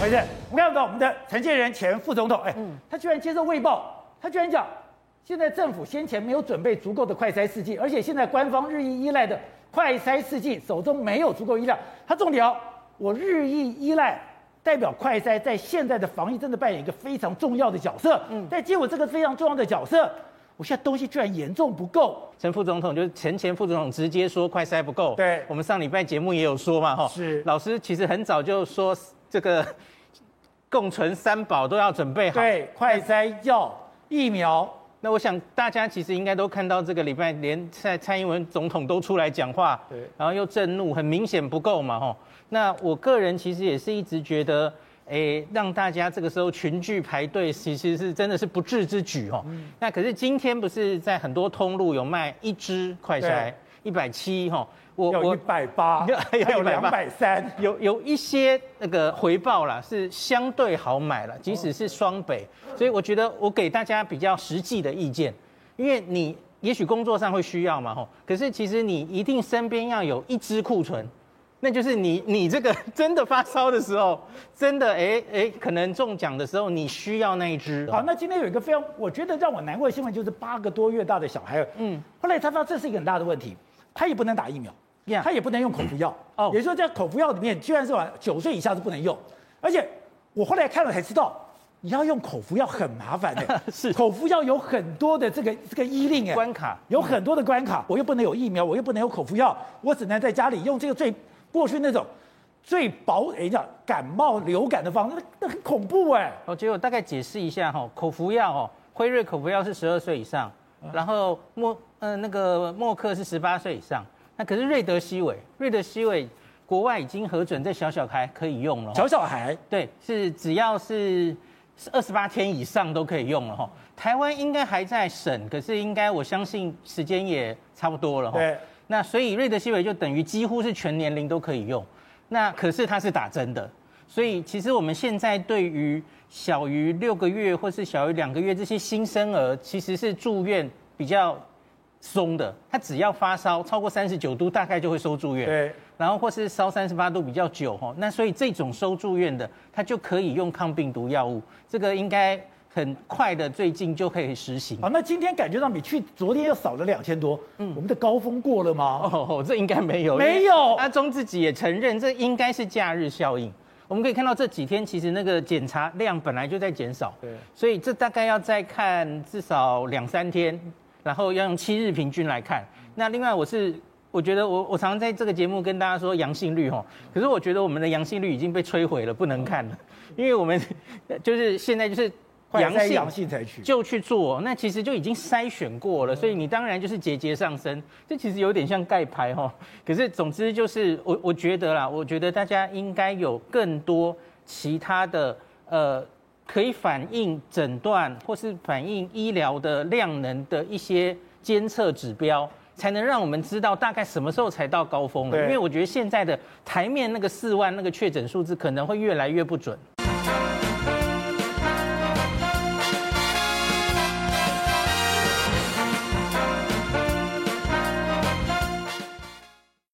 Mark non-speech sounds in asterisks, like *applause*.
回事？我们看到我们的陈建仁前副总统，哎，他居然接受《卫报》，他居然讲，现在政府先前没有准备足够的快筛试剂，而且现在官方日益依赖的快筛试剂手中没有足够医疗。他重点，我日益依赖，代表快筛在现在的防疫真的扮演一个非常重要的角色。嗯，在接我这个非常重要的角色，我现在东西居然严重不够。陈副总统就是前前副总统直接说快筛不够。对，我们上礼拜节目也有说嘛，哈，是老师其实很早就说。这个 *laughs* 共存三宝都要准备好，对，快筛药、疫苗。那我想大家其实应该都看到，这个礼拜连蔡蔡英文总统都出来讲话，对，然后又震怒，很明显不够嘛，吼。那我个人其实也是一直觉得，诶，让大家这个时候群聚排队，其实是真的是不智之举，吼。那可是今天不是在很多通路有卖一支快筛，一百七，吼。我有一百八，*laughs* 还有两百三，有有一些那个回报啦，是相对好买了，即使是双北，所以我觉得我给大家比较实际的意见，因为你也许工作上会需要嘛吼，可是其实你一定身边要有一支库存，那就是你你这个 *laughs* 真的发烧的时候，真的哎哎可能中奖的时候，你需要那一支。好，那今天有一个非常我觉得让我难过的新闻，就是八个多月大的小孩，嗯，后来他发现这是一个很大的问题，他也不能打疫苗。他也不能用口服药。哦，也就是说，在口服药里面，居然是往九岁以下是不能用，而且我后来看了才知道，你要用口服药很麻烦的，*laughs* 是。口服药有很多的这个这个医令哎，关卡。有很多的关卡，我又不能有疫苗，我又不能有口服药，我只能在家里用这个最过去那种最薄哎叫感冒流感的方式，那很恐怖哎。哦，结果大概解释一下哈，口服药哦，辉瑞口服药是十二岁以上，然后默呃那个默克是十八岁以上。那可是瑞德西韦，瑞德西韦国外已经核准在小小孩可以用了。小小孩，对，是只要是二十八天以上都可以用了哈。台湾应该还在审，可是应该我相信时间也差不多了哈。对。那所以瑞德西韦就等于几乎是全年龄都可以用。那可是它是打针的，所以其实我们现在对于小于六个月或是小于两个月这些新生儿，其实是住院比较。松的，他只要发烧超过三十九度，大概就会收住院。对，然后或是烧三十八度比较久哈，那所以这种收住院的，他就可以用抗病毒药物，这个应该很快的，最近就可以实行。好，那今天感觉上比去昨天又少了两千多，嗯，我们的高峰过了吗？哦，这应该没有，没有。阿中自己也承认，这应该是假日效应。我们可以看到这几天其实那个检查量本来就在减少，对，所以这大概要再看至少两三天。然后要用七日平均来看。那另外，我是我觉得我我常常在这个节目跟大家说阳性率吼，可是我觉得我们的阳性率已经被摧毁了，不能看了，因为我们 *laughs* 就是现在就是阳性阳性才去就去做，那其实就已经筛选过了，所以你当然就是节节上升。这其实有点像盖牌哈。*laughs* 可是总之就是我我觉得啦，我觉得大家应该有更多其他的呃。可以反映诊断或是反映医疗的量能的一些监测指标，才能让我们知道大概什么时候才到高峰了。因为我觉得现在的台面那个四万那个确诊数字可能会越来越不准。